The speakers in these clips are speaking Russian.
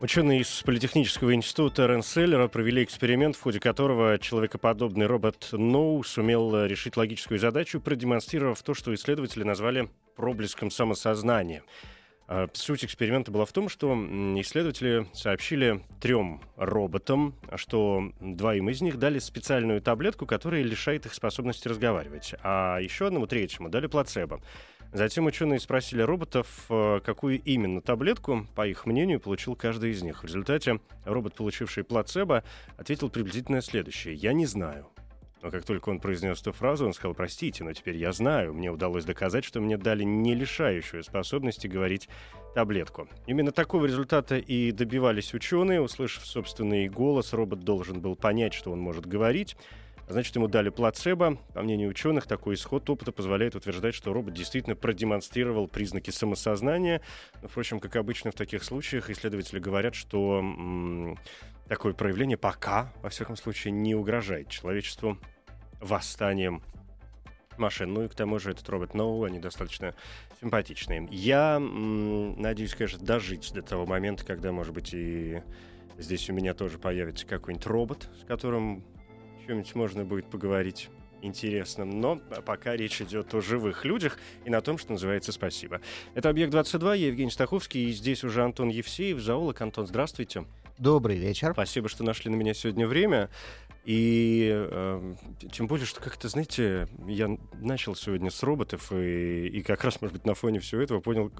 Ученые из Политехнического института Ренселлера провели эксперимент, в ходе которого человекоподобный робот Ноу сумел решить логическую задачу, продемонстрировав то, что исследователи назвали проблеском самосознания. А, Суть эксперимента была в том, что исследователи сообщили трем роботам, что двоим из них дали специальную таблетку, которая лишает их способности разговаривать, а еще одному третьему дали плацебо. Затем ученые спросили роботов, э, какую именно таблетку, по их мнению, получил каждый из них. В результате робот, получивший плацебо, ответил приблизительно следующее. «Я не знаю». Но как только он произнес эту фразу, он сказал, простите, но теперь я знаю, мне удалось доказать, что мне дали не лишающую способности говорить таблетку. Именно такого результата и добивались ученые. Услышав собственный голос, робот должен был понять, что он может говорить. Значит, ему дали плацебо. По мнению ученых, такой исход опыта позволяет утверждать, что робот действительно продемонстрировал признаки самосознания. Впрочем, как обычно в таких случаях, исследователи говорят, что м, такое проявление пока, во всяком случае, не угрожает человечеству восстанием машин. Ну и к тому же этот робот Ноу, они достаточно симпатичные. Я м, надеюсь, конечно, дожить до того момента, когда, может быть, и здесь у меня тоже появится какой-нибудь робот, с которым чем-нибудь можно будет поговорить интересным. Но пока речь идет о живых людях и на том, что называется «Спасибо». Это «Объект-22», я Евгений Стаховский, и здесь уже Антон Евсеев, зоолог. Антон, здравствуйте. Добрый вечер. Спасибо, что нашли на меня сегодня время. И э, тем более, что как-то, знаете, я начал сегодня с роботов, и, и как раз, может быть, на фоне всего этого понял,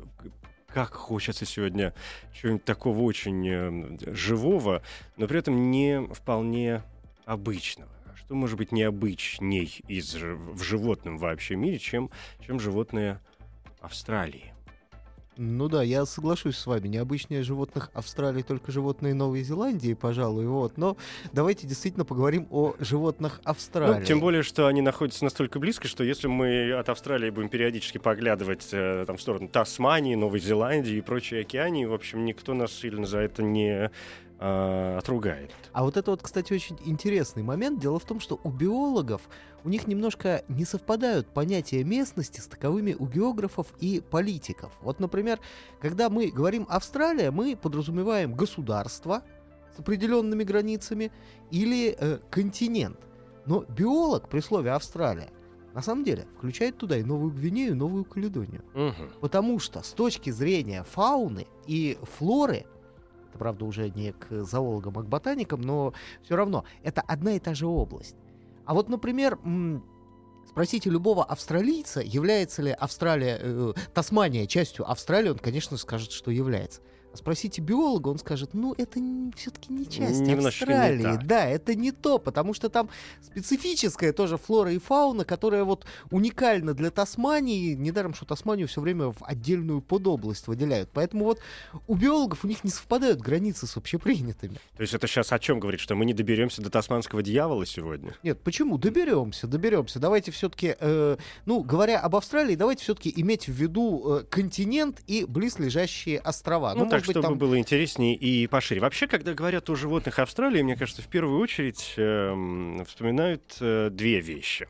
как хочется сегодня чего-нибудь такого очень э, живого, но при этом не вполне обычного. Что может быть необычней из, в животном вообще мире, чем, чем животные Австралии? Ну да, я соглашусь с вами. Необычнее животных Австралии, только животные Новой Зеландии, пожалуй. Вот. Но давайте действительно поговорим о животных Австралии. Ну, тем более, что они находятся настолько близко, что если мы от Австралии будем периодически поглядывать э, там, в сторону Тасмании, Новой Зеландии и прочей океании, в общем, никто нас сильно за это не э, отругает. А вот это вот, кстати, очень интересный момент. Дело в том, что у биологов у них немножко не совпадают понятия местности с таковыми у географов и политиков. Вот, например, когда мы говорим Австралия, мы подразумеваем государство с определенными границами или э, континент. Но биолог при слове Австралия на самом деле включает туда и Новую Гвинею, и Новую Каледонию. Мгм. Потому что с точки зрения фауны и флоры, это правда уже не к зоологам, а к ботаникам, но все равно, это одна и та же область. А вот, например, спросите любого австралийца, является ли Австралия, э, Тасмания частью Австралии, он, конечно, скажет, что является. Спросите биолога, он скажет, ну, это все-таки не часть Немножечко не Австралии. так. Да, это не то, потому что там специфическая тоже флора и фауна, которая вот уникальна для Тасмании. Недаром, что Тасманию все время в отдельную подобласть выделяют. Поэтому вот у биологов у них не совпадают границы с общепринятыми. То есть это сейчас о чем говорит, что мы не доберемся до тасманского дьявола сегодня? Нет, почему? Доберемся, доберемся. Давайте все-таки, ну, говоря об Австралии, давайте все-таки иметь в виду э, континент и близлежащие острова. Ну, так, может быть, чтобы там- было интереснее и пошире. Вообще, когда говорят о животных Австралии, мне кажется, в первую очередь эм, вспоминают э, две вещи.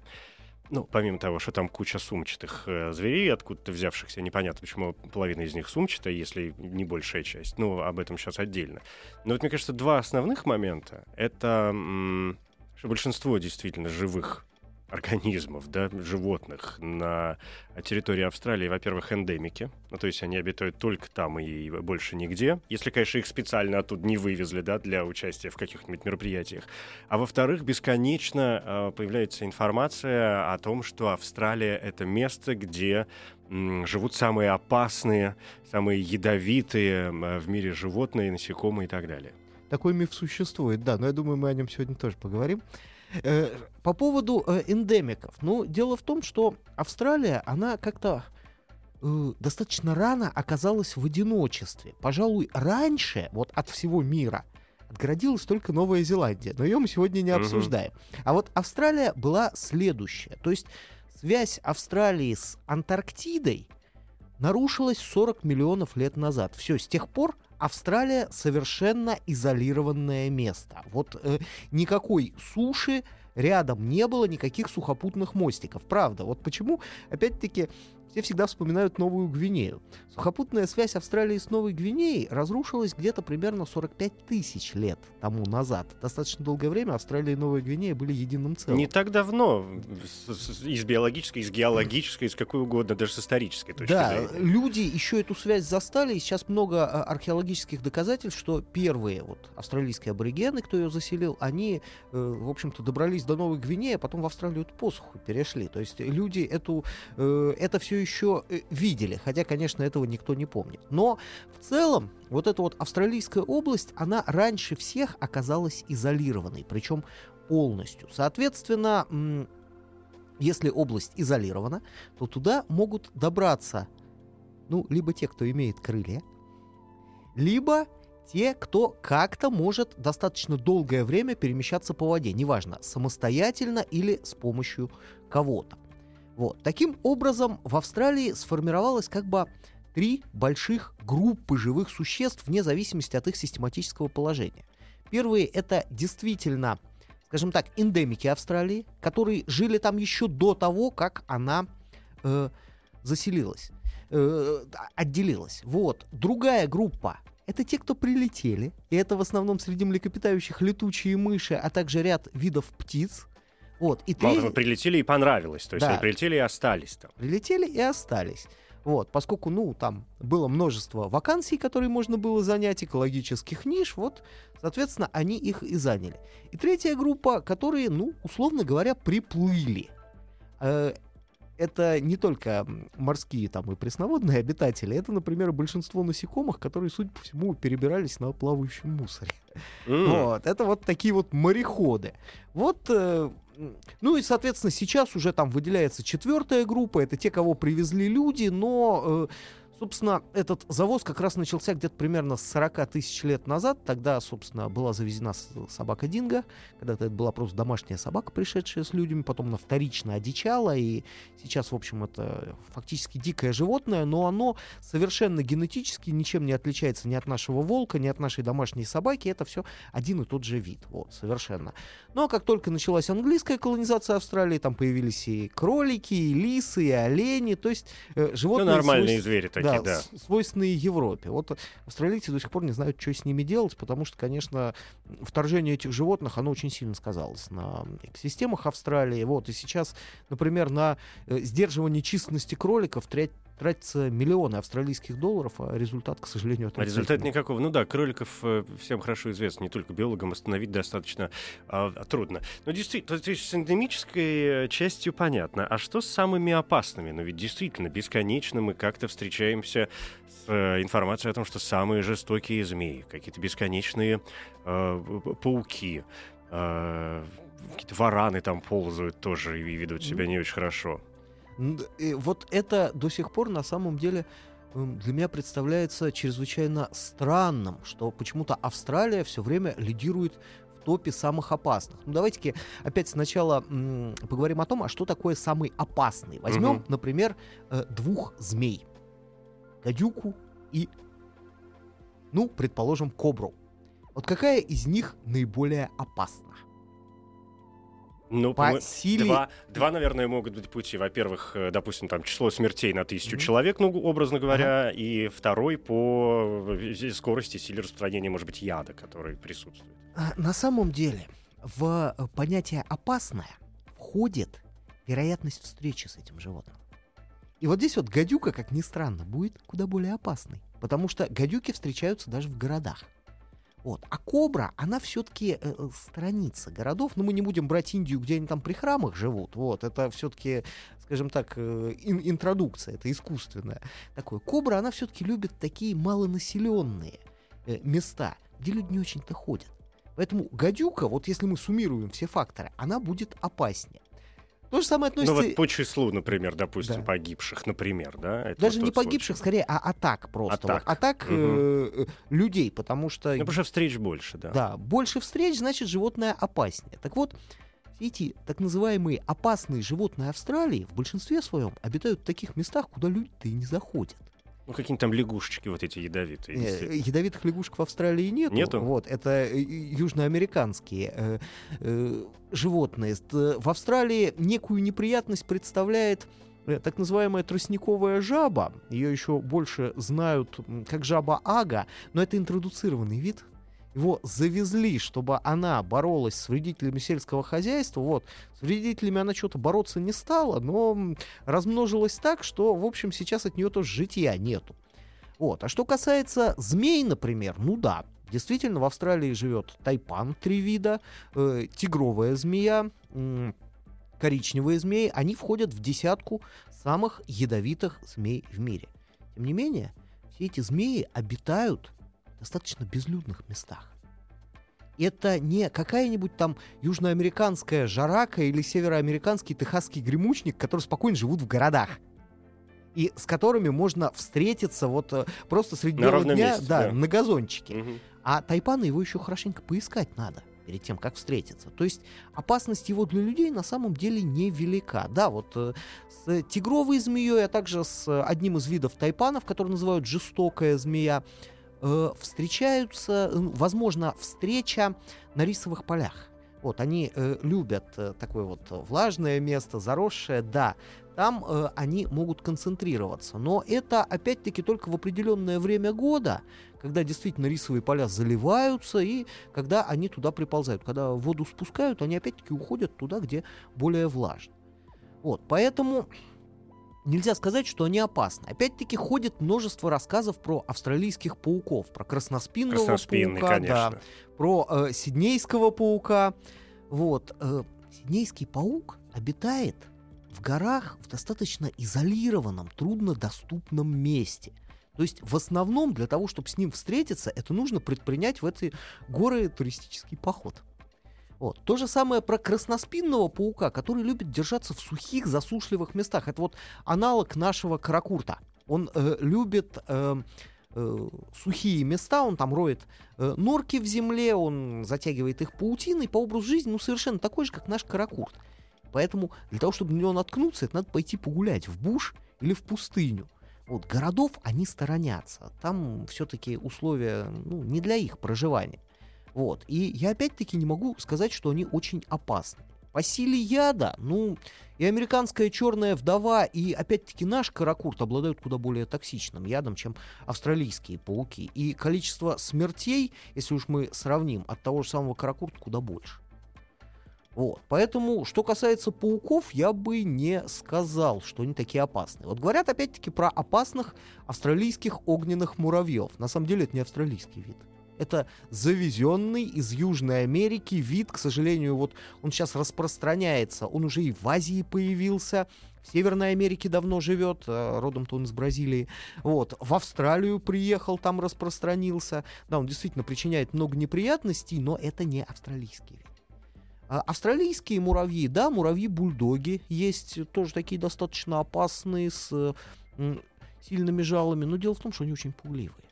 Ну, помимо того, что там куча сумчатых э, зверей, откуда-то взявшихся, непонятно, почему половина из них сумчатая, если не большая часть. Ну, об этом сейчас отдельно. Но вот, мне кажется, два основных момента — это что большинство действительно живых организмов, да, животных на территории Австралии, во-первых, эндемики, ну, то есть они обитают только там и больше нигде, если, конечно, их специально оттуда не вывезли, да, для участия в каких-нибудь мероприятиях. А во-вторых, бесконечно э, появляется информация о том, что Австралия — это место, где живут самые опасные, самые ядовитые в мире животные, насекомые и так далее. Такой миф существует, да, но я думаю, мы о нем сегодня тоже поговорим. Э, По поводу э, эндемиков. Ну, дело в том, что Австралия, она как-то э, достаточно рано оказалась в одиночестве. Пожалуй, раньше, вот от всего мира, отгородилась только Новая Зеландия. Но ее мы сегодня не обсуждаем. А вот Австралия была следующая. То есть связь Австралии с Антарктидой нарушилась 40 миллионов лет назад. Все, с тех пор Австралия совершенно изолированное место. Вот э, никакой суши рядом не было, никаких сухопутных мостиков. Правда, вот почему, опять-таки, все всегда вспоминают Новую Гвинею. Сухопутная связь Австралии с Новой Гвинеей разрушилась где-то примерно 45 тысяч лет тому назад. Достаточно долгое время Австралия и Новая Гвинея были единым целым. Не так давно, из биологической, из геологической, из какой угодно, даже с исторической точки Да, зрения. люди еще эту связь застали, и сейчас много а, археологических доказательств, что первые вот австралийские аборигены, кто ее заселил, они, э, в общем-то, добрались до Новой Гвинеи, а потом в Австралию эту посуху перешли. То есть люди эту, э, это все еще э, видели, хотя, конечно, этого никто не помнит. Но в целом вот эта вот австралийская область, она раньше всех оказалась изолированной, причем полностью. Соответственно, если область изолирована, то туда могут добраться, ну, либо те, кто имеет крылья, либо те, кто как-то может достаточно долгое время перемещаться по воде, неважно, самостоятельно или с помощью кого-то. Вот. Таким образом, в Австралии сформировалось как бы три больших группы живых существ вне зависимости от их систематического положения. Первые — это действительно, скажем так, эндемики Австралии, которые жили там еще до того, как она э, заселилась, э, отделилась. Вот. Другая группа — это те, кто прилетели, и это в основном среди млекопитающих летучие мыши, а также ряд видов птиц. Вот. И Мало того, прилетели и понравилось. То есть Да. они прилетели и остались там. прилетели и остались. Вот, поскольку, ну, там было множество вакансий, которые можно было занять, экологических ниш, вот, соответственно, они их и заняли. И третья группа, которые, ну, условно говоря, приплыли. Это не только морские там и пресноводные обитатели, это, например, большинство насекомых, которые, судя по всему, перебирались на плавающем мусоре. М. Вот, это вот такие вот мореходы. Вот, э, ну и, соответственно, сейчас уже там выделяется четвертая группа, это те, кого привезли люди, но, э, собственно, этот завоз как раз начался где-то примерно с 40 тысяч лет назад. Тогда, собственно, была завезена собака Динго. Когда-то это была просто домашняя собака, пришедшая с людьми, потом она вторично одичала, и сейчас, в общем, это фактически дикое животное, но оно совершенно генетически ничем не отличается ни от нашего волка, ни от нашей домашней собаки. Это все один и тот же вид. Вот, совершенно. Но как только началась английская колонизация Австралии, там появились и кролики, и лисы, и олени, то есть э, Ну, животные... нормальные свойств- звери такие, да. с- свойственные Европе. Вот австралийцы до сих пор не знают, что с ними делать, потому что, конечно, вторжение этих животных, оно очень сильно сказалось на экосистемах Австралии. Вот, и сейчас, например, на э, сдерживание численности кроликов тря- тратятся миллионы австралийских долларов, а результат, к сожалению, А результата отрицательный. никакого. Ну да, кроликов э, всем хорошо известно, не только биологам, остановить достаточно а, трудно. Но действительно, то есть с эндемической э, частью понятно. А что с самыми опасными? Ну ведь действительно, бесконечно мы как-то встречаемся с э, информацией о том, что самые жестокие змеи, какие-то бесконечные э, пауки, э, какие-то вараны там ползают тоже и ведут себя не очень хорошо. Э, Вот это до сих пор на самом деле м, для меня представляется чрезвычайно странным, что почему-то Австралия все время лидирует в топе самых опасных. Ну давайте-ка опять сначала м, поговорим о том, а что такое самый опасный. Возьмем, Мгм. например, э, двух змей. Гадюку и, ну, предположим, кобру. Вот какая из них наиболее опасна? Ну, По силе... Два, два, наверное, могут быть пути. Во-первых, э, допустим, там число смертей на тысячу Мгм. человек, ну, образно говоря, и второй по э, скорости, силе распространения, может быть, яда, который присутствует. А, На самом деле, в э, понятие «опасное» входит вероятность встречи с этим животным. И вот здесь вот гадюка, как ни странно, будет куда более опасной. Потому что гадюки встречаются даже в городах. Вот. А кобра, она все-таки сторонится городов. Но мы не будем брать Индию, где они там при храмах живут. Вот. Это все-таки, скажем так, э, ин- интродукция, это искусственная. Такое. Кобра, она все-таки любит такие малонаселенные э, места, где люди не очень-то ходят. Поэтому гадюка, вот если мы суммируем все факторы, она будет опаснее. То же самое Ну относится... вот по числу, например, допустим, Да. погибших, например, да? это Даже вот не погибших, случай. скорее, а атак просто. Атак. Вот атак э, э, людей, потому что... Ну, потому что встреч больше, да. Да, больше встреч, значит, животное опаснее. Так вот, эти так называемые опасные животные Австралии в большинстве своем обитают в таких местах, куда люди-то и не заходят. Ну, какие-нибудь там лягушечки вот эти ядовитые. Э, действительно. Ядовитых лягушек в Австралии нету. Нету? Вот, это э, южноамериканские э, э, животные. Ст- В Австралии некую неприятность представляет э, так называемая тростниковая жаба. Ее еще больше знают как жаба ага, но это интродуцированный вид. Его завезли, чтобы она боролась с вредителями сельского хозяйства. Вот, с вредителями она что-то бороться не стала, но размножилась так, что, в общем, сейчас от нее тоже житья нету. Вот. А что касается змей, например, ну да, действительно в Австралии живет тайпан, три вида, э, тигровая змея, м, коричневые змеи, они входят в десятку самых ядовитых змей в мире. Тем не менее, все эти змеи обитают достаточно безлюдных местах. Это не какая-нибудь там южноамериканская жарака или североамериканский техасский гремучник, которые спокойно живут в городах и с которыми можно встретиться вот э, просто среди На дня, месте, да, да. на газончике. Мгм. А тайпана его еще хорошенько поискать надо перед тем, как встретиться. То есть опасность его для людей на самом деле невелика. Да, вот э, с тигровой змеей, а также с одним из видов тайпанов, который называют жестокая змея, э, встречаются, возможно, встреча на рисовых полях. Вот, они э, любят э, такое вот влажное место, заросшее, да, там э, они могут концентрироваться. Но это, опять-таки, только в определенное время года, когда действительно рисовые поля заливаются и когда они туда приползают. Когда воду спускают, они опять-таки уходят туда, где более влажно. Вот, поэтому нельзя сказать, что они опасны. Опять-таки ходит множество рассказов про австралийских пауков, про красноспинного Красноспинный, паука, да, про э, сиднейского паука. Вот. э, сиднейский паук обитает в горах в достаточно изолированном, труднодоступном месте. То есть в основном для того, чтобы с ним встретиться, это нужно предпринять в эти горы туристический поход. Вот. То же самое про красноспинного паука, который любит держаться в сухих, засушливых местах. Это вот аналог нашего каракурта. Он э, любит э, э, сухие места, он там роет э, норки в земле, он затягивает их паутиной, по образу жизни, ну, совершенно такой же, как наш каракурт. Поэтому для того, чтобы на него наткнуться, это надо пойти погулять в буш или в пустыню. Вот, городов они сторонятся. Там все-таки условия ну, не для их проживания. Вот. И я опять-таки не могу сказать, что они очень опасны. По силе яда, ну, и американская черная вдова, и опять-таки наш каракурт обладают куда более токсичным ядом, чем австралийские пауки. И количество смертей, если уж мы сравним, от того же самого каракурта куда больше. Вот. Поэтому, что касается пауков, я бы не сказал, что они такие опасные. Вот говорят опять-таки про опасных австралийских огненных муравьев. На самом деле это не австралийский вид. Это завезенный из Южной Америки вид, к сожалению, вот он сейчас распространяется. Он уже и в Азии появился, в Северной Америке давно живет, э, родом-то он из Бразилии. Вот, в Австралию приехал, там распространился. Да, он действительно причиняет много неприятностей, но это не австралийский вид. А, Австралийские муравьи, да, муравьи-бульдоги есть тоже такие достаточно опасные, с сильными жалами, но дело в том, что они очень пугливые.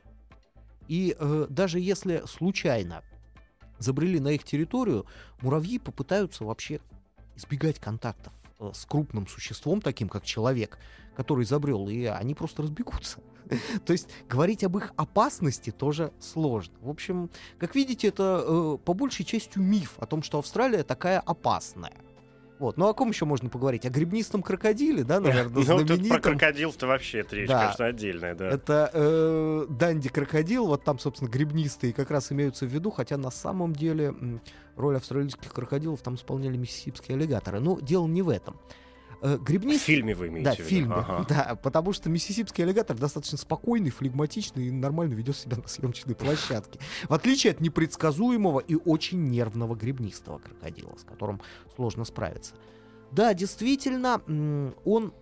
И э, даже если случайно забрели на их территорию, муравьи попытаются вообще избегать контактов э, с крупным существом, таким как человек, который забрел, и они просто разбегутся. То есть говорить об их опасности тоже сложно. В общем, как видите, это э, по большей части миф о том, что Австралия такая опасная. Вот. Ну, о ком еще можно поговорить? О гребнистом крокодиле, да, наверное, Ну, тут про знаменитом. крокодил-то вообще это речь, Да. конечно, отдельная, да. Это э, Данди крокодил, вот там, собственно, гребнистые как раз имеются в виду, хотя на самом деле роль австралийских крокодилов там исполняли миссисипские аллигаторы. Но дело не в этом. Э, В гребнистый... фильме вы имеете Да, в в фильме. Ага. Да, потому что миссисипский аллигатор достаточно спокойный, флегматичный и нормально ведет себя на съемочной площадке. В отличие от непредсказуемого и очень нервного гребнистого крокодила, с которым сложно справиться. Да, действительно, он,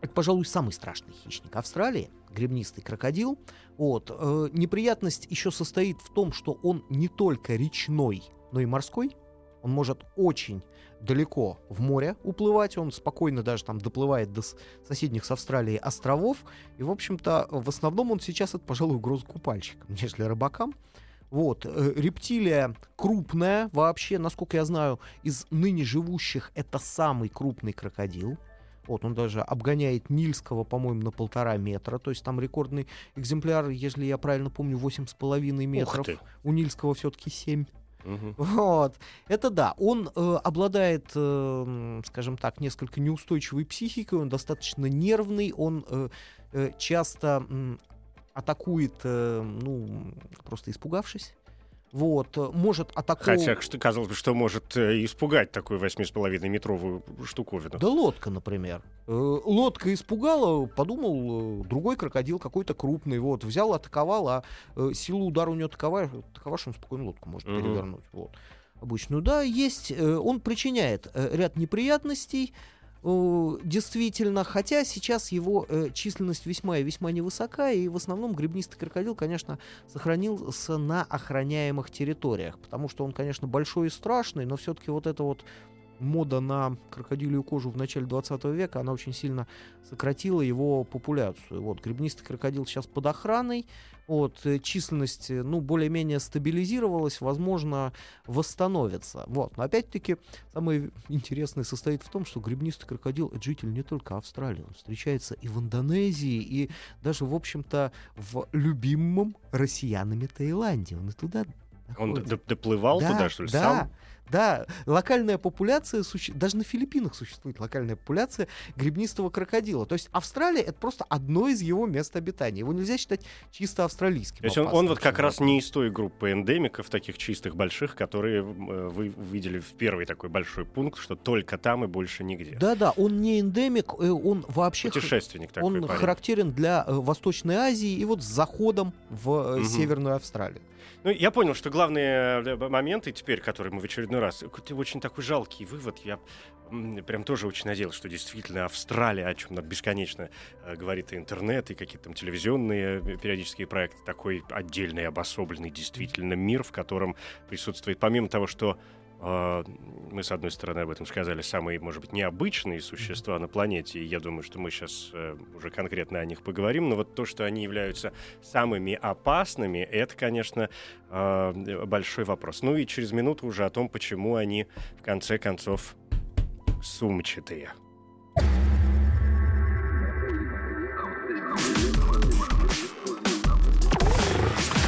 это, пожалуй, самый страшный хищник Австралии, гребнистый крокодил. Вот. э, неприятность еще состоит в том, что он не только речной, но и морской. Он может очень далеко в море уплывать, он спокойно даже там доплывает до соседних с Австралией островов, и, в общем-то, в основном он сейчас это, пожалуй, угроза купальщикам, нежели рыбакам. Вот, э, рептилия крупная вообще, насколько я знаю, из ныне живущих это самый крупный крокодил. Вот, он даже обгоняет Нильского, по-моему, на полтора метра. То есть там рекордный экземпляр, если я правильно помню, 8,5 метров. У Нильского все-таки 7. Угу. Вот. Это да. Он э, обладает, э, скажем так, несколько неустойчивой психикой, он достаточно нервный, он э, э, часто э, атакует, э, ну, просто испугавшись. Вот, э, может атаковать... Хотя, что, казалось бы, что может э, испугать такую 8,5-метровую штуковину. Да лодка, например. Э, лодка испугала, подумал, другой крокодил какой-то крупный, вот, взял, атаковал, а силу удара у него такова, такова что он спокойно лодку может угу. перевернуть. Вот. Обычную. Да, есть, он причиняет ряд неприятностей, действительно, хотя сейчас его э, численность весьма и весьма невысока, и в основном гребнистый крокодил, конечно, сохранился на охраняемых территориях, потому что он, конечно, большой и страшный, но все-таки вот это вот мода на крокодилию кожу в начале 20 века, она очень сильно сократила его популяцию. Вот, гребнистый крокодил сейчас под охраной, вот, э, численность, э, ну, более-менее стабилизировалась, возможно, восстановится. Вот, но опять-таки, самое интересное состоит в том, что гребнистый крокодил — это житель не только Австралии, он встречается и в Индонезии, и даже, в общем-то, в любимом россиянами Таиланде. Он и туда он доплывал да, туда, что ли, да, сам? Да, локальная популяция, суще... даже на Филиппинах существует локальная популяция гребнистого крокодила. То есть Австралия — это просто одно из его мест обитания. Его нельзя считать чисто австралийским. То есть он, он вот как раз не из той группы эндемиков, таких чистых, больших, которые э, вы видели в первый такой большой пункт, что только там и больше нигде. Да-да, он не эндемик, э, он вообще... Путешественник такой Он парень. характерен для э, Восточной Азии и вот с заходом в угу. Северную Австралию. Ну, я понял, что главные э, моменты теперь, которые мы в очередной раз... Это очень такой жалкий вывод. Я прям тоже очень надеялся, что действительно Австралия, о чем нам бесконечно э, говорит и интернет, и какие-то там телевизионные э, периодические проекты, такой отдельный, обособленный действительно мир, в котором присутствует, помимо того, что мы, с одной стороны, об этом сказали, самые, может быть, необычные существа на планете, и я думаю, что мы сейчас э, уже конкретно о них поговорим, но вот то, что они являются самыми опасными, это, конечно, а, большой вопрос. Ну и через минуту уже о том, почему они, в конце концов, сумчатые.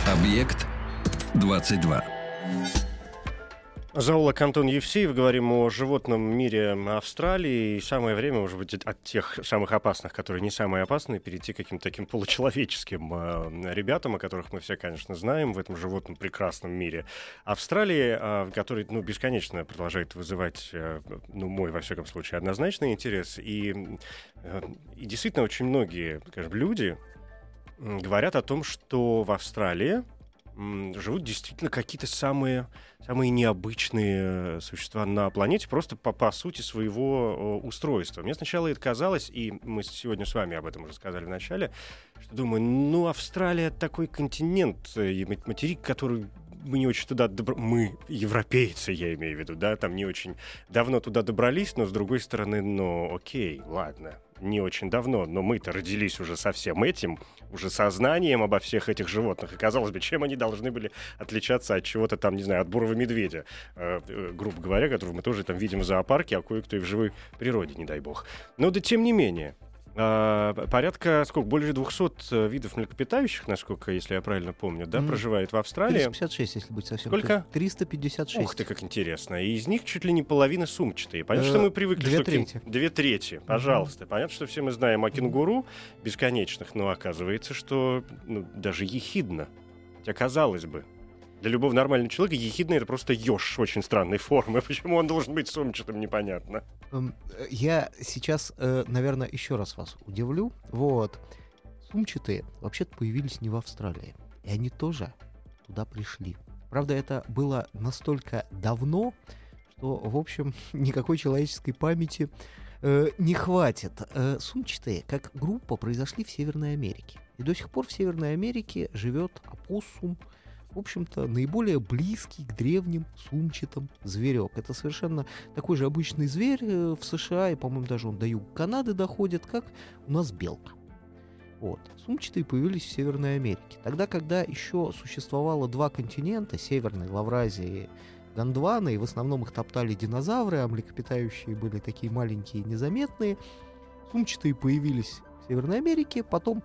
Объект 22. Зоолог Антон Евсеев. Говорим о животном мире Австралии. И самое время, может быть, от тех самых опасных, которые не самые опасные, перейти к каким-то таким получеловеческим э, ребятам, о которых мы все, конечно, знаем в этом животном прекрасном мире Австралии, э, который, ну, бесконечно продолжает вызывать, э, ну, мой, во всяком случае, однозначный интерес. И, э, и действительно, очень многие, скажем, люди говорят о том, что в Австралии живут действительно какие-то самые, самые необычные существа на планете, просто по, по сути своего устройства. Мне сначала это казалось, и мы сегодня с вами об этом уже сказали в начале, что думаю, ну, Австралия такой континент, и материк, который мы не очень туда добр... мы европейцы, я имею в виду, да, там не очень давно туда добрались, но с другой стороны, ну, окей, ладно, не очень давно, но мы-то родились уже со всем этим, уже сознанием обо всех этих животных. И казалось бы, чем они должны были отличаться от чего-то там, не знаю, от бурого медведя, э, э, грубо говоря, которого мы тоже там видим в зоопарке, а кое-кто и в живой природе, не дай бог. Но да тем не менее, порядка, сколько, больше 200 э, видов млекопитающих, насколько, если я правильно помню, да, mm. проживает в Австралии. 356, если быть совсем Сколько? 356. Ух ты, как интересно. И из них чуть ли не половина сумчатые. Понятно, что мы привыкли... Две трети. Две трети, пожалуйста. Понятно, что все мы знаем о кенгуру бесконечных, но оказывается, что ну, даже ехидно. Хотя, казалось бы, для любого нормального человека ехидный это просто еж очень странной формы. Почему он должен быть сумчатым, непонятно. Эм, я сейчас, э, наверное, еще раз вас удивлю. Вот. Сумчатые вообще-то появились не в Австралии. И они тоже туда пришли. Правда, это было настолько давно, что, в общем, никакой человеческой памяти э, не хватит. Э, сумчатые, как группа, произошли в Северной Америке. И до сих пор в Северной Америке живет опоссум, в общем-то, наиболее близкий к древним сумчатым зверек. Это совершенно такой же обычный зверь э, в США, и, по-моему, даже он до юга Канады доходит, как у нас белка. Вот. Сумчатые появились в Северной Америке. Тогда, когда еще существовало два континента, Северной Лавразия и Гондвана, и в основном их топтали динозавры, а млекопитающие были такие маленькие и незаметные, сумчатые появились в Северной Америке, потом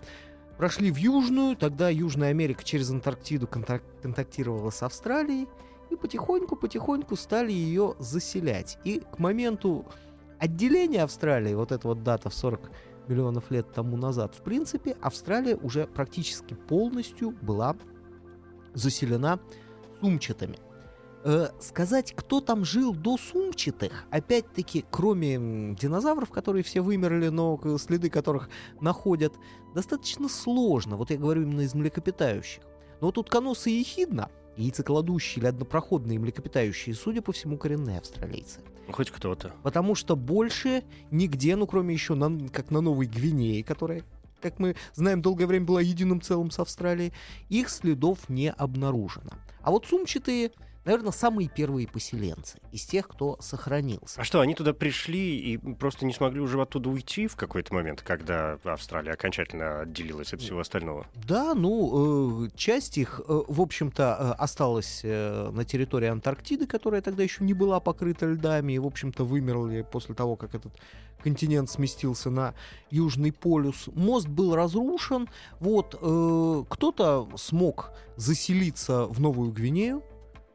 прошли в Южную, тогда Южная Америка через Антарктиду контак- контактировала с Австралией, и потихоньку-потихоньку стали ее заселять. И к моменту отделения Австралии, вот эта вот дата в 40 миллионов лет тому назад, в принципе, Австралия уже практически полностью была заселена сумчатыми. Э, сказать, кто там жил до сумчатых, опять-таки, кроме динозавров, которые все вымерли, но следы которых находят, достаточно сложно. Вот я говорю именно из млекопитающих. Но вот утконосы и ехидна, яйцекладущие или однопроходные млекопитающие, судя по всему, коренные австралийцы. Хоть кто-то. Потому что больше нигде, ну кроме еще на, как на Новой Гвинее, которая, как мы знаем, долгое время была единым целым с Австралией, их следов не обнаружено. А вот сумчатые наверное, самые первые поселенцы из тех, кто сохранился. А что, они туда пришли и просто не смогли уже оттуда уйти в какой-то момент, когда Австралия окончательно отделилась от всего остального? Да, ну, э, часть их, э, в общем-то, э, осталась на территории Антарктиды, которая тогда еще не была покрыта льдами, и, в общем-то, вымерли после того, как этот континент сместился на Южный полюс. Мост был разрушен. Вот, э, кто-то смог заселиться в Новую Гвинею,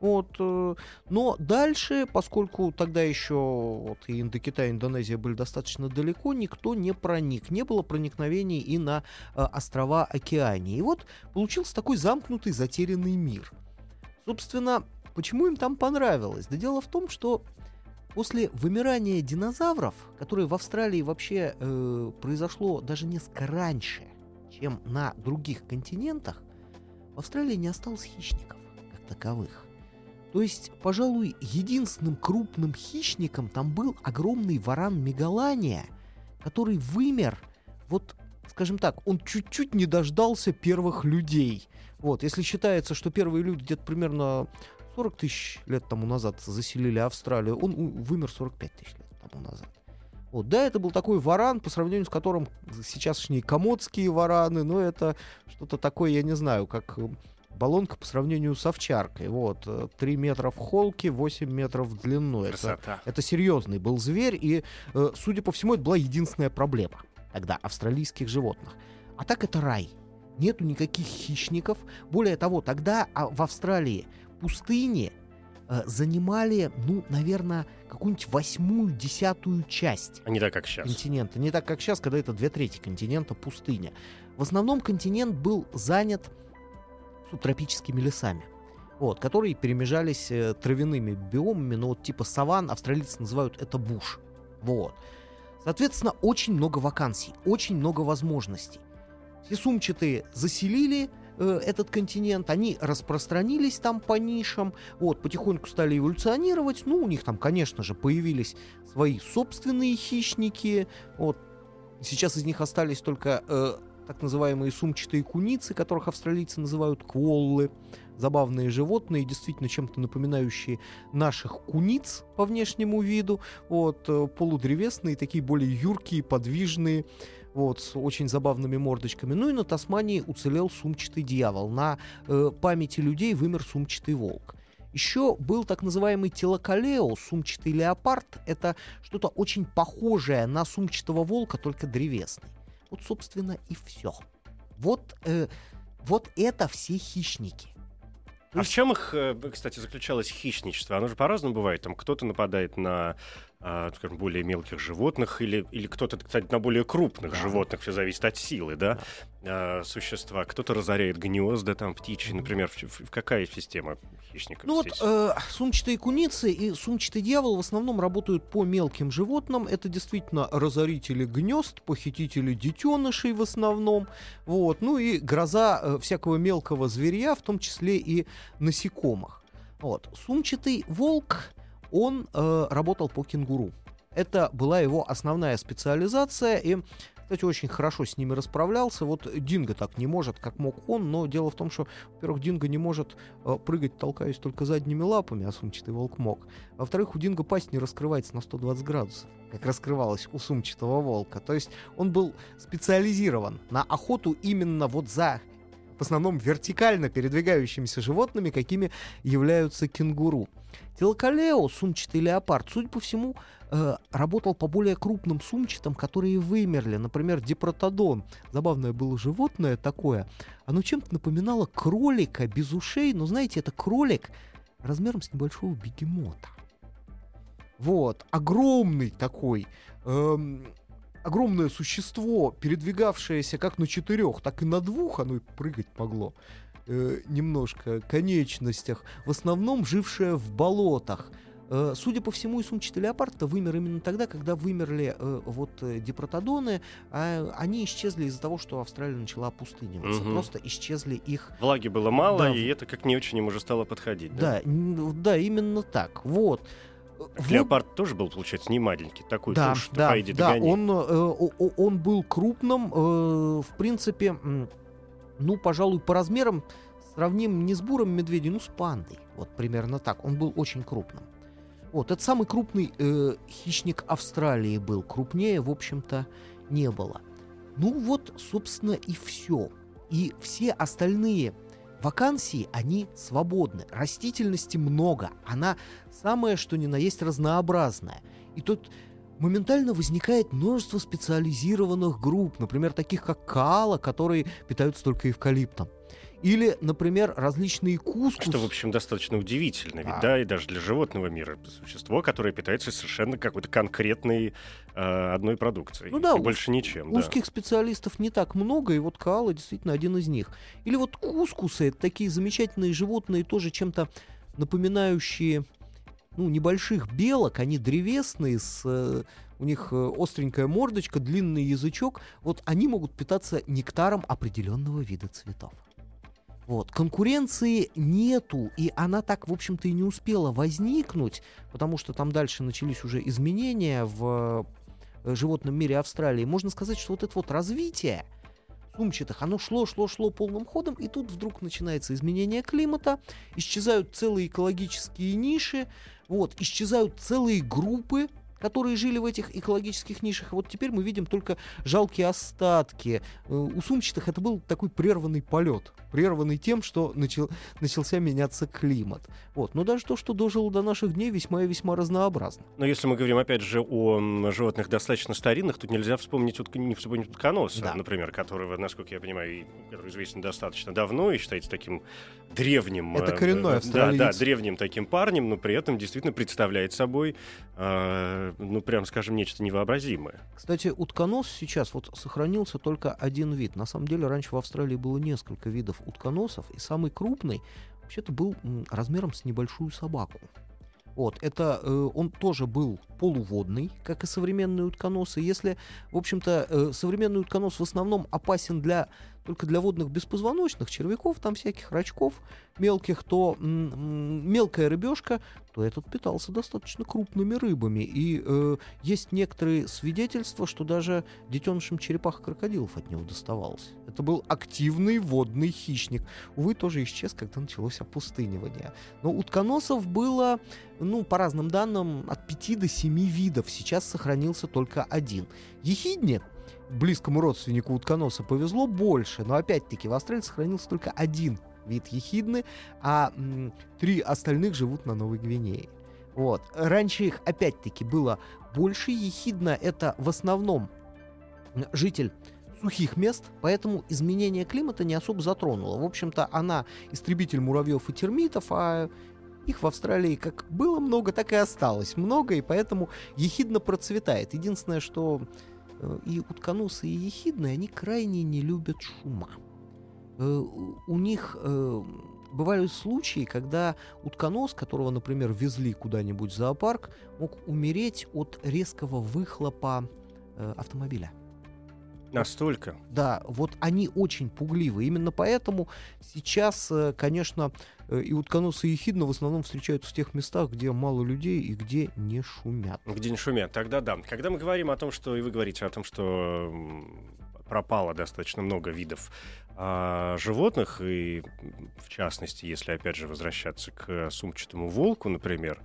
вот, э, но дальше, поскольку тогда еще вот, и Индокитай, и Индонезия были достаточно далеко, никто не проник. Не было проникновений и на э, острова Океании. И вот получился такой замкнутый, затерянный мир. Собственно, почему им там понравилось? Да дело в том, что после вымирания динозавров, которое в Австралии вообще э, произошло даже несколько раньше, чем на других континентах, в Австралии не осталось хищников как таковых. То есть, пожалуй, единственным крупным хищником там был огромный варан Мегалания, который вымер, вот, скажем так, он чуть-чуть не дождался первых людей. Вот, если считается, что первые люди где-то примерно 40 тысяч лет тому назад заселили Австралию, он вымер 45 тысяч лет тому назад. Вот, да, это был такой варан, по сравнению с которым сейчасшние комодские вараны, но это что-то такое, я не знаю, как баллонка по сравнению с овчаркой. Вот, 3 э, метра в холке, 8 метров в длину. Это, это серьезный был зверь, и, э, судя по всему, это была единственная проблема тогда австралийских животных. А так это рай. Нету никаких хищников. Более того, тогда а, в Австралии пустыни э, занимали, ну, наверное, какую-нибудь восьмую, десятую часть. А не так, как сейчас. Континента. Не так, как сейчас, когда это две трети континента пустыня. В основном континент был занят субтропическими лесами. Вот, которые перемежались э, травяными биомами, но вот типа саван австралийцы называют это буш. Вот. Соответственно, очень много вакансий, очень много возможностей. Все сумчатые заселили э, этот континент, они распространились там по нишам, вот, потихоньку стали эволюционировать, ну, у них там, конечно же, появились свои собственные хищники, вот, сейчас из них остались только э, так называемые сумчатые куницы, которых австралийцы называют кволлы. Забавные животные, действительно чем-то напоминающие наших куниц по внешнему виду. Вот, э, полудревесные, такие более юркие, подвижные, вот, с очень забавными мордочками. Ну и на Тасмании уцелел сумчатый дьявол. На э, памяти людей вымер сумчатый волк. Еще был так называемый телокалео, сумчатый леопард. Это что-то очень похожее на сумчатого волка, только древесный. Вот, собственно, и все. Вот, э, вот это все хищники. А в чем их, э, кстати, заключалось хищничество? Оно же по-разному бывает. Там кто-то нападает на а, скажем, более мелких животных или, или кто-то, кстати, на более крупных да. животных, все зависит от силы, да, да. А, существа. Кто-то разоряет гнезда, там, птичьи, например. В, в, в какая система хищников Ну здесь? вот э, сумчатые куницы и сумчатый дьявол в основном работают по мелким животным. Это действительно разорители гнезд, похитители детенышей в основном. Вот. Ну и гроза э, всякого мелкого зверя, в том числе и насекомых. Вот. Сумчатый волк он э, работал по кенгуру. Это была его основная специализация, и Кстати, очень хорошо с ними расправлялся. Вот Динго так не может, как мог он, но дело в том, что, во-первых, Динго не может э, прыгать, толкаясь только задними лапами, а сумчатый волк мог. Во-вторых, у Динго пасть не раскрывается на 120 градусов, как раскрывалась у сумчатого волка. То есть он был специализирован на охоту именно вот за основном вертикально передвигающимися животными, какими являются кенгуру. Телокалео, сумчатый леопард, судя по всему, э, работал по более крупным сумчатым, которые вымерли. Например, дипротодон. Забавное было животное такое. Оно чем-то напоминало кролика без ушей, но знаете, это кролик размером с небольшого бегемота. Вот, огромный такой, эм, огромное существо, передвигавшееся как на четырех, так и на двух, оно и прыгать могло э, немножко, конечностях, в основном жившее в болотах. Э, судя по всему, и сумчатый леопард вымер именно тогда, когда вымерли э, вот э, дипротодоны, а они исчезли из-за того, что Австралия начала опустыниваться. Мгм. Просто исчезли их Влаги было мало, Да. и это как не очень им уже стало подходить. Да. Да, да, именно так. Вот. Леопард тоже был, получается, не маленький, такой да, что да, пойди да, догони. он, э, он был крупным, э, в принципе, ну, пожалуй, по размерам сравним не с буром медведя, ну, с пандой. Вот примерно так. Он был очень крупным. Вот, это самый крупный э, хищник Австралии был. Крупнее, в общем-то, не было. Ну вот, собственно, и все. И все остальные вакансии, они свободны. Растительности много. Она самое, что ни на есть, разнообразная. И тут моментально возникает множество специализированных групп, например, таких как каала, которые питаются только эвкалиптом. Или, например, различные кускус. Что, в общем, достаточно удивительно. Ведь, Да. да, и даже для животного мира существо, которое питается совершенно какой-то конкретной э, одной продукцией. Ну да, и уз- больше ничем. да. Узких специалистов не так много, и вот каала действительно один из них. Или вот кускусы, это такие замечательные животные, тоже чем-то напоминающие ну, небольших белок, они древесные, с, э, у них э, остренькая мордочка, длинный язычок. Вот они могут питаться нектаром определенного вида цветов. Вот. Конкуренции нету, и она так, в общем-то, и не успела возникнуть, потому что там дальше начались уже изменения в э, животном мире Австралии. Можно сказать, что вот это вот развитие сумчатых, оно шло, шло, шло полным ходом, и тут вдруг начинается изменение климата, исчезают целые экологические ниши, вот, исчезают целые группы, которые жили в этих экологических нишах. Вот теперь мы видим только жалкие остатки. Э, У сумчатых это был такой прерванный полет, прерванный тем, что начал, начался меняться климат. Вот. Но даже то, что дожило до наших дней, весьма и весьма разнообразно. Но если мы говорим, опять же, о животных достаточно старинных, тут нельзя вспомнить, утк- не вспомнить утконоса, Да. например, которого, насколько я понимаю, который известен достаточно давно и считается таким древним... Это э, коренной э, австралиец. Да, да, древним таким парнем, но при этом действительно представляет собой, э, ну, прям скажем, нечто невообразимое. Кстати, утконос сейчас вот сохранился только один вид. На самом деле раньше в Австралии было несколько видов утконосов, и самый крупный вообще-то был размером с небольшую собаку. Вот, это э, он тоже был полуводный, как и современные утконосы. Если, в общем-то, э, современный утконос в основном опасен для только для водных беспозвоночных червяков, там всяких рачков мелких, то мелкая рыбешка, то этот питался достаточно крупными рыбами. И э, есть некоторые свидетельства, что даже детенышам черепах и крокодилов от него доставалось. Это был активный водный хищник. Увы, тоже исчез, когда началось опустынивание. Но утконосов было, ну, по разным данным, от 5 до 7 видов. Сейчас сохранился только один. Ехидне, близкому родственнику утконоса, повезло больше. Но опять-таки в Австралии сохранился только один вид ехидны, а м, три остальных живут на Новой Гвинее. Вот. Раньше их, опять-таки, было больше. Ехидна — это в основном житель сухих мест, поэтому изменение климата не особо затронуло. В общем-то, она истребитель муравьев и термитов, а их в Австралии как было много, так и осталось много, и поэтому ехидна процветает. Единственное, что и утконосы, и ехидны, они крайне не любят шума. Э, у- них э, бывали случаи, когда утконос, которого, например, везли куда-нибудь в зоопарк, мог умереть от резкого выхлопа э, автомобиля. Настолько? Да, вот они очень пугливы. Именно поэтому сейчас, э, конечно, э, и утконосы и ехидна в основном встречаются в тех местах, где мало людей и где не шумят. Где не шумят, тогда да. Когда мы говорим о том, что, и вы говорите о том, что пропало достаточно много видов а, животных, и в частности, если опять же возвращаться к сумчатому волку, например,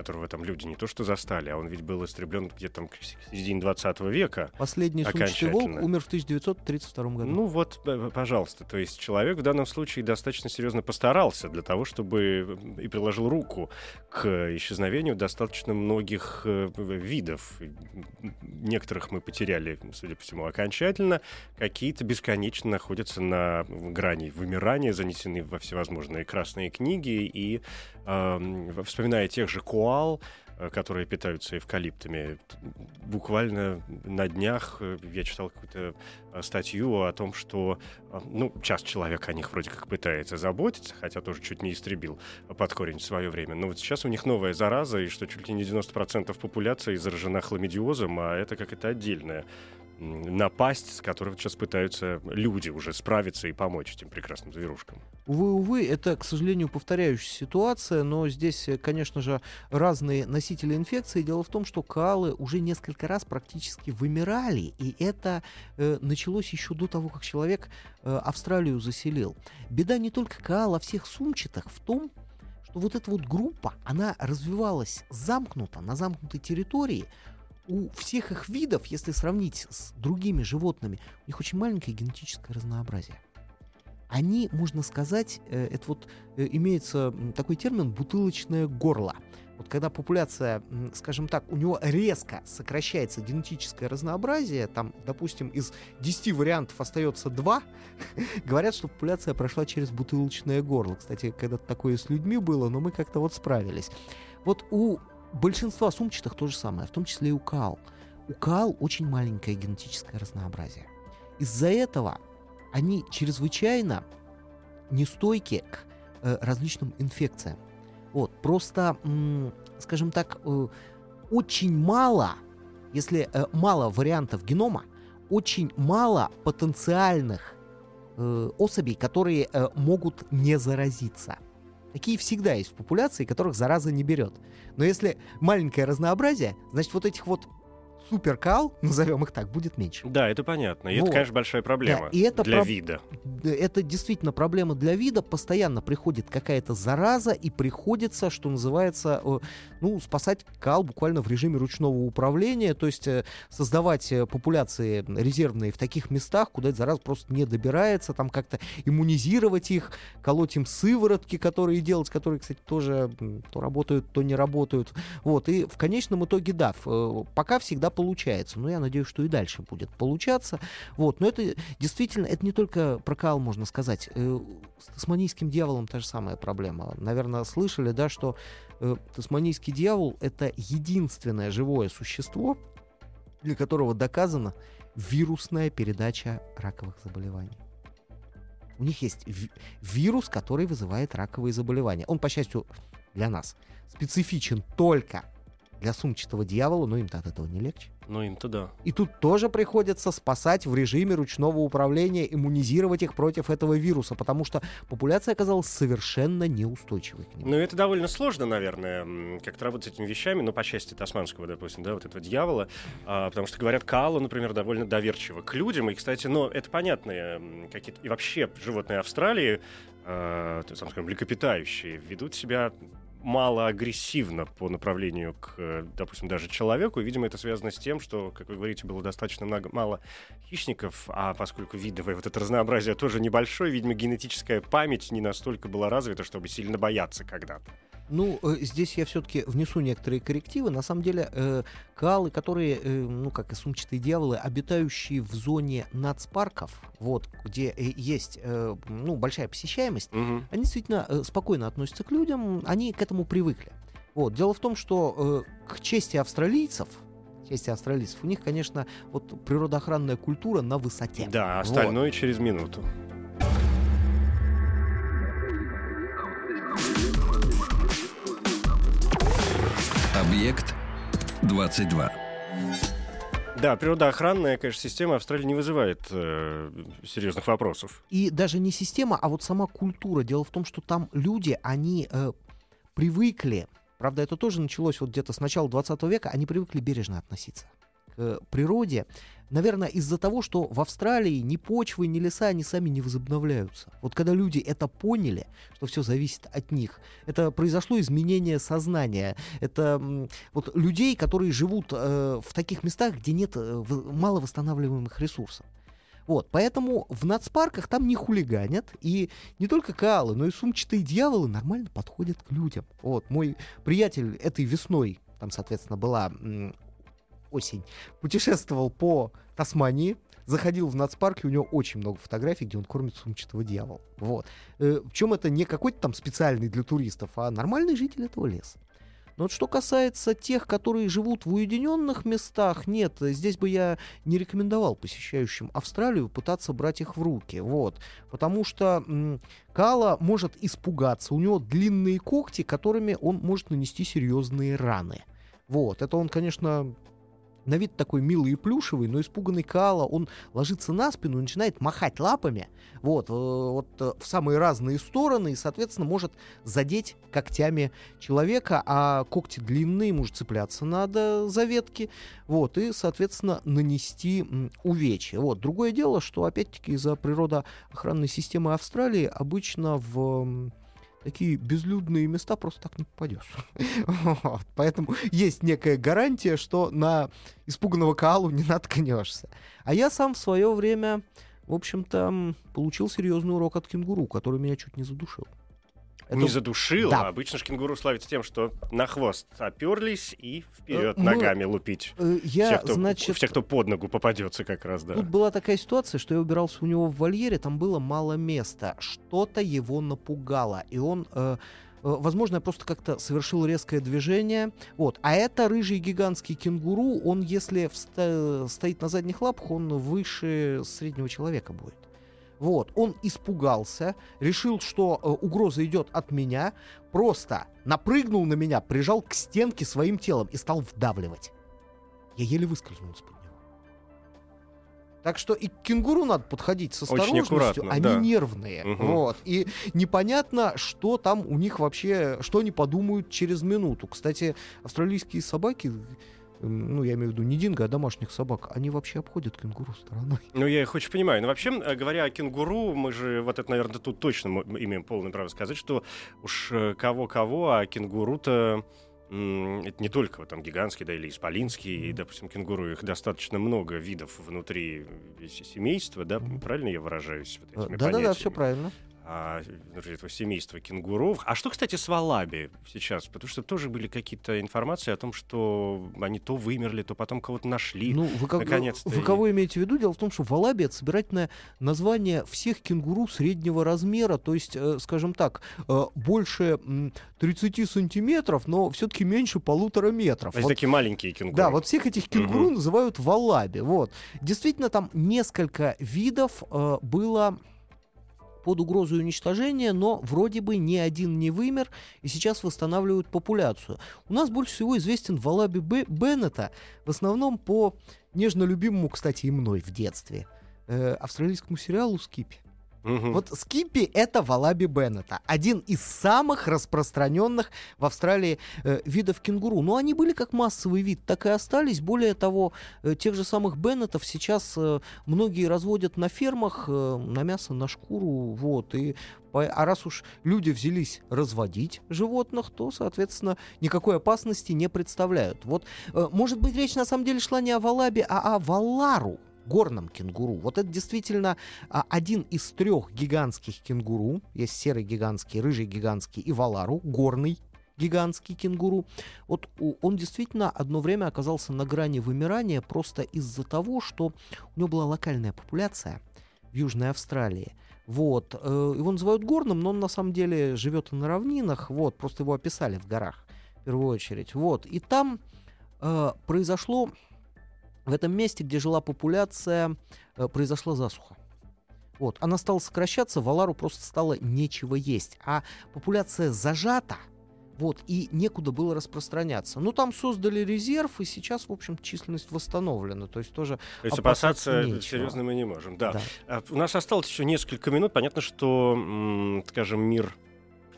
которого там люди не то что застали, а он ведь был истреблен где-то там к середине 20 века. Последний сумчатый волк умер в 1932 году. Ну вот, пожалуйста, то есть человек в данном случае достаточно серьезно постарался для того, чтобы и приложил руку к исчезновению достаточно многих э, видов. Некоторых мы потеряли, судя по всему, окончательно, какие-то бесконечно находятся на грани вымирания, занесены во всевозможные красные книги, и э, вспоминая тех же коа ритуал, э, которые питаются эвкалиптами. Буквально на днях э, я читал какую-то э, статью о том, что, ну, часть человек о них вроде как пытается заботиться, хотя тоже чуть не истребил под корень в свое время. Но вот сейчас у них новая зараза, и что чуть ли не 90% популяции заражена хламидиозом, а это как это отдельная напасть, с которой сейчас пытаются люди уже справиться и помочь этим прекрасным зверушкам. Увы, увы, это, к сожалению, повторяющаяся ситуация, но здесь, э, конечно же, разные носители инфекции. Дело в том, что коалы уже несколько раз практически вымирали, и это э, началось еще до того, как человек э, Австралию заселил. Беда не только коал, а всех сумчатых в том, что вот эта вот группа, она развивалась замкнуто, на замкнутой территории, у всех их видов, если сравнить с другими животными, у них очень маленькое генетическое разнообразие. Они, можно сказать, э, это вот э, имеется такой термин бутылочное горло. Вот когда популяция, скажем так, у него резко сокращается генетическое разнообразие, там, допустим, из 10 вариантов остается 2, говорят, что популяция прошла через бутылочное горло. Кстати, когда-то такое с людьми было, но мы как-то вот справились. Вот у большинства сумчатых то же самое, в том числе и у каал. У каал очень маленькое генетическое разнообразие. Из-за этого они чрезвычайно нестойки к э, различным инфекциям. Вот, просто, скажем так, э, очень мало, если э, мало вариантов генома, очень мало потенциальных особей, которые могут не заразиться. Такие всегда есть в популяции, которых зараза не берет. Но если маленькое разнообразие, значит вот этих вот суперкал, назовем их так, будет меньше. Да, это понятно. И вот. это, конечно, большая проблема да, и это для про... вида. Это действительно проблема для вида. Постоянно приходит какая-то зараза, и приходится, что называется, ну, спасать кал буквально в режиме ручного управления, то есть э, создавать э, популяции резервные в таких местах, куда эта зараза просто не добирается, там как-то иммунизировать их, колоть им сыворотки, которые делать, которые, кстати, тоже то работают, то не работают. Вот, и в конечном итоге, да, пока всегда получается. Но я надеюсь, что и дальше будет получаться. Вот. Но это действительно, это не только про кал, можно сказать. Э, с тасманийским дьяволом та же самая проблема. Наверное, слышали, да, что э, тасманийский дьявол — это единственное живое существо, для которого доказана вирусная передача раковых заболеваний. У них есть вирус, который вызывает раковые заболевания. Он, по счастью, для нас специфичен только для сумчатого дьявола, но им-то от этого не легче. Ну, им-то да. И тут тоже приходится спасать в режиме ручного управления, иммунизировать их против этого вируса, потому что популяция оказалась совершенно неустойчивой к нему. Ну, это довольно сложно, наверное, как-то работать с этими вещами, ну, по части тасманского, допустим, да, вот этого дьявола, а, потому что, говорят, Каала, например, довольно доверчиво к людям, и, кстати, ну, это понятные какие-то, и вообще животные Австралии, э, там, скажем, млекопитающие, ведут себя мало агрессивно по направлению к, допустим, даже человеку. Видимо, это связано с тем, что, как вы говорите, было достаточно много, мало хищников, а поскольку видовое вот это разнообразие тоже небольшое, видимо, генетическая память не настолько была развита, чтобы сильно бояться когда-то. Ну, э, здесь я все-таки внесу некоторые коррективы. На самом деле, коалы, которые, э, ну, как и сумчатые дьяволы, обитающие в зоне нацпарков, вот, где э, есть, э, ну, большая посещаемость, угу. они действительно э, спокойно относятся к людям, они к этому привыкли. Вот. Дело в том, что э, к чести австралийцев, чести австралийцев, у них, конечно, вот природоохранная культура на высоте. Да, остальное вот. через минуту. Объект 22. Да, природоохранная, конечно, система Австралии не вызывает э, серьезных вопросов. И даже не система, а вот сама культура. Дело в том, что там люди, они э, привыкли, правда, это тоже началось вот где-то с начала 20 века, они привыкли бережно относиться к природе. Наверное, из-за того, что в Австралии ни почвы, ни леса, они сами не возобновляются. Вот когда люди это поняли, что все зависит от них, это произошло изменение сознания. Это вот людей, которые живут э, в таких местах, где нет э, мало восстанавливаемых ресурсов. Вот, поэтому в нацпарках там не хулиганят, и не только каалы, но и сумчатые дьяволы нормально подходят к людям. Вот, мой приятель этой весной, там, соответственно, была осень, путешествовал по Тасмании, заходил в нацпарк, и у него очень много фотографий, где он кормит сумчатого дьявола. Вот. Э, чем это не какой-то там специальный для туристов, а нормальный житель этого леса. Но вот что касается тех, которые живут в уединенных местах, нет, здесь бы я не рекомендовал посещающим Австралию пытаться брать их в руки, вот, потому что м, Кала может испугаться, у него длинные когти, которыми он может нанести серьезные раны. Вот, это он, конечно, на вид такой милый и плюшевый, но испуганный Каала, он ложится на спину и начинает махать лапами, вот, э, вот э, в самые разные стороны, и, соответственно, может задеть когтями человека, а когти длинные, может цепляться надо за ветки, вот, и, соответственно, нанести увечья. Вот. Другое дело, что, опять-таки, из-за природоохранной системы Австралии обычно в такие безлюдные места просто так не попадешь. Поэтому есть некая гарантия, что на испуганного Каалу не наткнешься. А я сам в свое время, в общем-то, получил серьезный урок от кенгуру, который меня чуть не задушил. Это... Не задушил, да. обычно же кенгуру славится тем, что на хвост оперлись и вперед Мы... ногами лупить. Э, я, всех, кто, значит... всех, кто под ногу попадется как раз, да. Тут была такая ситуация, что я убирался у него в вольере, там было мало места. Что-то его напугало, и он... Э, э Возможно, я просто как-то совершил резкое движение. Вот. А это рыжий гигантский кенгуру, он, если вста- стоит на задних лапах, он выше среднего человека будет. Вот, он испугался, решил, что э, угроза идет от меня, просто напрыгнул на меня, прижал к стенке своим телом и стал вдавливать. Я еле выскользнул из-под него. Так что и к кенгуру надо подходить с осторожностью. Они да. нервные. Угу. Вот. И непонятно, что там у них вообще, что они подумают через минуту. Кстати, австралийские собаки ну, я имею в виду не динго, а домашних собак, они вообще обходят кенгуру стороной. Ну, я их очень понимаю. Но вообще, э, говоря о кенгуру, мы же, вот это, наверное, тут точно имеем полное право сказать, что уж э, кого-кого, а кенгуру-то это не только вот, там гигантский, да, или исполинский, и, допустим, кенгуру, их достаточно много видов внутри семейства, да, правильно я выражаюсь? Вот Да-да-да, все правильно а, этого семейства кенгуров. А что, кстати, с валаби сейчас? Потому что тоже были какие-то информации о том, что они то вымерли, то потом кого-то нашли. Ну, вы, как, вы кого имеете в виду? Дело в том, что валаби — это собирательное название всех кенгуру среднего размера, то есть, э, скажем так, э, больше э, 30 сантиметров, но все-таки меньше полутора метров. Это вот, такие маленькие кенгуру. Да, вот всех этих кенгуру угу. называют валаби. Вот. Действительно, там несколько видов э, было под угрозой уничтожения, но вроде бы ни один не вымер, и сейчас восстанавливают популяцию. У нас больше всего известен Валаби Б. Беннета, в основном по нежно любимому, кстати, и мной в детстве, э, австралийскому сериалу «Скипи». Угу. Вот Скиппи — это Валаби Беннета. Один из самых распространенных в Австралии э, видов кенгуру. Но они были как массовый вид, так и остались. Более того, э, тех же самых Беннетов сейчас э, многие разводят на фермах, э, на мясо, на шкуру. Вот, и а раз уж люди взялись разводить животных, то, соответственно, никакой опасности не представляют. Вот, э, может быть, речь на самом деле шла не о Валабе, а о Валару горном кенгуру. Вот это действительно а, один из трех гигантских кенгуру. Есть серый гигантский, рыжий гигантский и валару, горный гигантский кенгуру. Вот он действительно одно время оказался на грани вымирания просто из-за того, что у него была локальная популяция в Южной Австралии. Вот. Э, его называют горным, но он на самом деле живет на равнинах. Вот. Просто его описали в горах в первую очередь. Вот. И там э, произошло в этом месте, где жила популяция, э, произошла засуха. Вот, она стала сокращаться, Валару просто стало нечего есть. А популяция зажата, Вот, и некуда было распространяться. Ну, там создали резерв, и сейчас, в общем, численность восстановлена. То есть тоже То есть опасаться, опасаться серьезно мы не можем. Да. да. А, у нас осталось еще несколько минут. Понятно, что, скажем, мир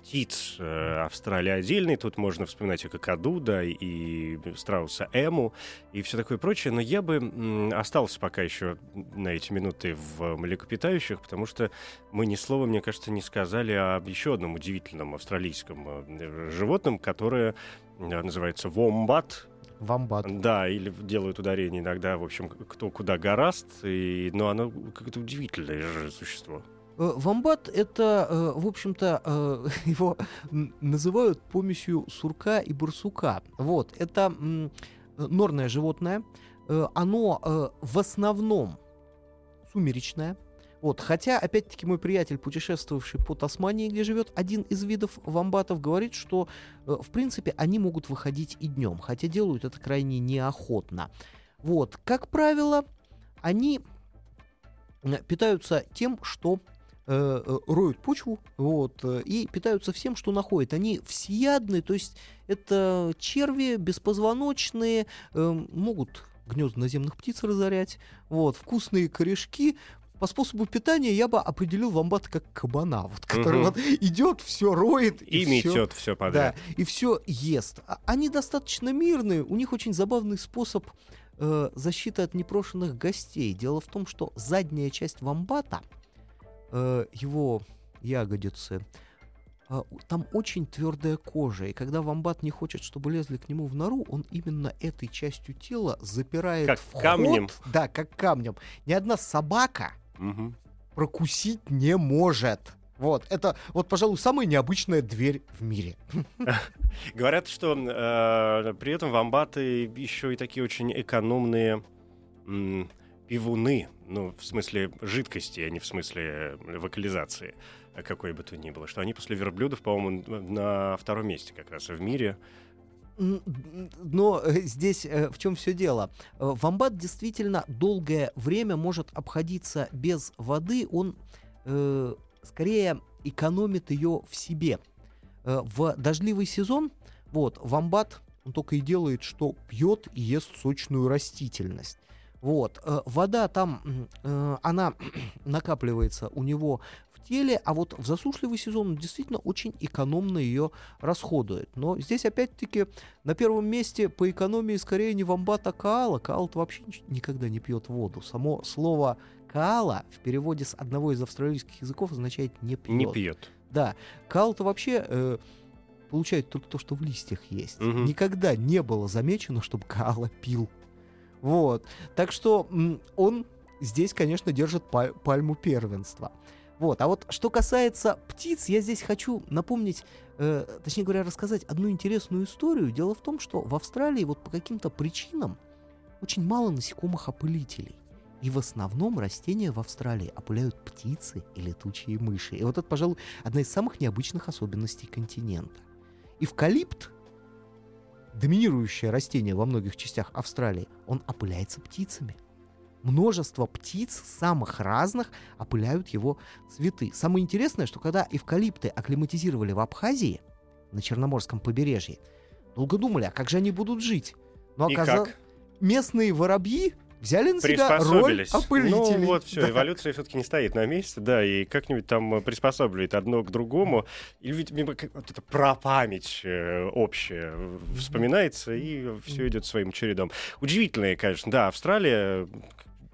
птиц э, Австралии отдельный. Тут можно вспоминать и Какаду, да, и страуса Эму, и все такое прочее. Но я бы остался пока еще на эти минуты в млекопитающих, потому что мы ни слова, мне кажется, не сказали об еще одном удивительном австралийском э, животном, которое называется вомбат, Вамбат. Да, или делают ударение иногда, в общем, кто куда гораст, и, но оно как-то удивительное же существо. Э, вамбат это, э, в общем-то, э, его называют помесью сурка и барсука. Вот, это норное животное. Оно в основном сумеречное. Вот, хотя, опять-таки, мой приятель, путешествовавший по Тасмании, где живет один из видов вамбатов, говорит, что, в принципе, они могут выходить и днем, хотя делают это крайне неохотно. Вот, как правило, они питаются тем, что роют почву вот, э, и питаются всем, что находят. Они всеядные, то есть это черви беспозвоночные, э, могут гнезда наземных птиц разорять, вот, вкусные корешки, по способу питания я бы определил вамбата как кабана, вот, который угу. вот идет, все роет и, и метет все подряд. Да, и все ест. А, они достаточно мирные, у них очень забавный способ э, защиты от непрошенных гостей. Дело в том, что задняя часть вамбата — э, его ягодицы, э, там очень твердая кожа, и когда вамбат не хочет, чтобы лезли к нему в нору, он именно этой частью тела запирает как вход. камнем. Да, как камнем. Ни одна собака угу. прокусить не может. Вот, это, вот, пожалуй, самая необычная дверь в мире. Говорят, что э, при этом вамбаты еще и такие очень экономные пивуны, ну, в смысле жидкости, а не в смысле э, вокализации какой бы то ни было, что они после верблюдов, по-моему, на втором месте как раз в мире. Но э, здесь э, в чем все дело? Вамбат действительно долгое время может обходиться без воды, он э, скорее экономит ее в себе. В дождливый сезон вот, вамбат он только и делает, что пьет и ест сочную растительность. Вот. Э, вода там, э, она накапливается у него в теле, а вот в засушливый сезон он действительно очень экономно ее расходует. Но здесь, опять-таки, на первом месте по экономии скорее не вамбат, а каала. каал вообще никогда не пьет воду. Само слово каала в переводе с одного из австралийских языков означает «не пьет». Не пьет. Да. каал-то вообще... Э, получает только то, что в листьях есть. Угу. Никогда не было замечено, чтобы каала пил вот. Так что он здесь, конечно, держит пальму первенства. Вот. А вот что касается птиц, я здесь хочу напомнить, э, точнее говоря, рассказать одну интересную историю. Дело в том, что в Австралии вот по каким-то причинам очень мало насекомых-опылителей. И в основном растения в Австралии опыляют птицы и летучие мыши. И вот это, пожалуй, одна из самых необычных особенностей континента. Эвкалипт доминирующее растение во многих частях Австралии, он опыляется птицами. Множество птиц самых разных опыляют его цветы. Самое интересное, что когда эвкалипты акклиматизировали в Абхазии, на Черноморском побережье, долго думали, а как же они будут жить? Но оказалось, местные воробьи взяли на себя роль опылителей. Ну вот, все, да. эволюция все-таки не стоит на месте, да, и как-нибудь там э, приспосабливает одно к другому. Или ведь вот это про память э, общая вспоминается, и все идет своим чередом. Удивительное, конечно, да, Австралия,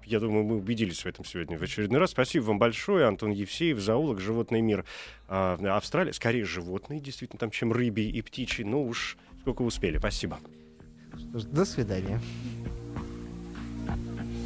я думаю, мы убедились в этом сегодня в очередной раз. Спасибо вам большое, Антон Евсеев, зоолог, животный мир. А, Австралия, скорее животные, действительно, там, чем рыбий и птичий. Ну уж сколько успели. Спасибо. До свидания.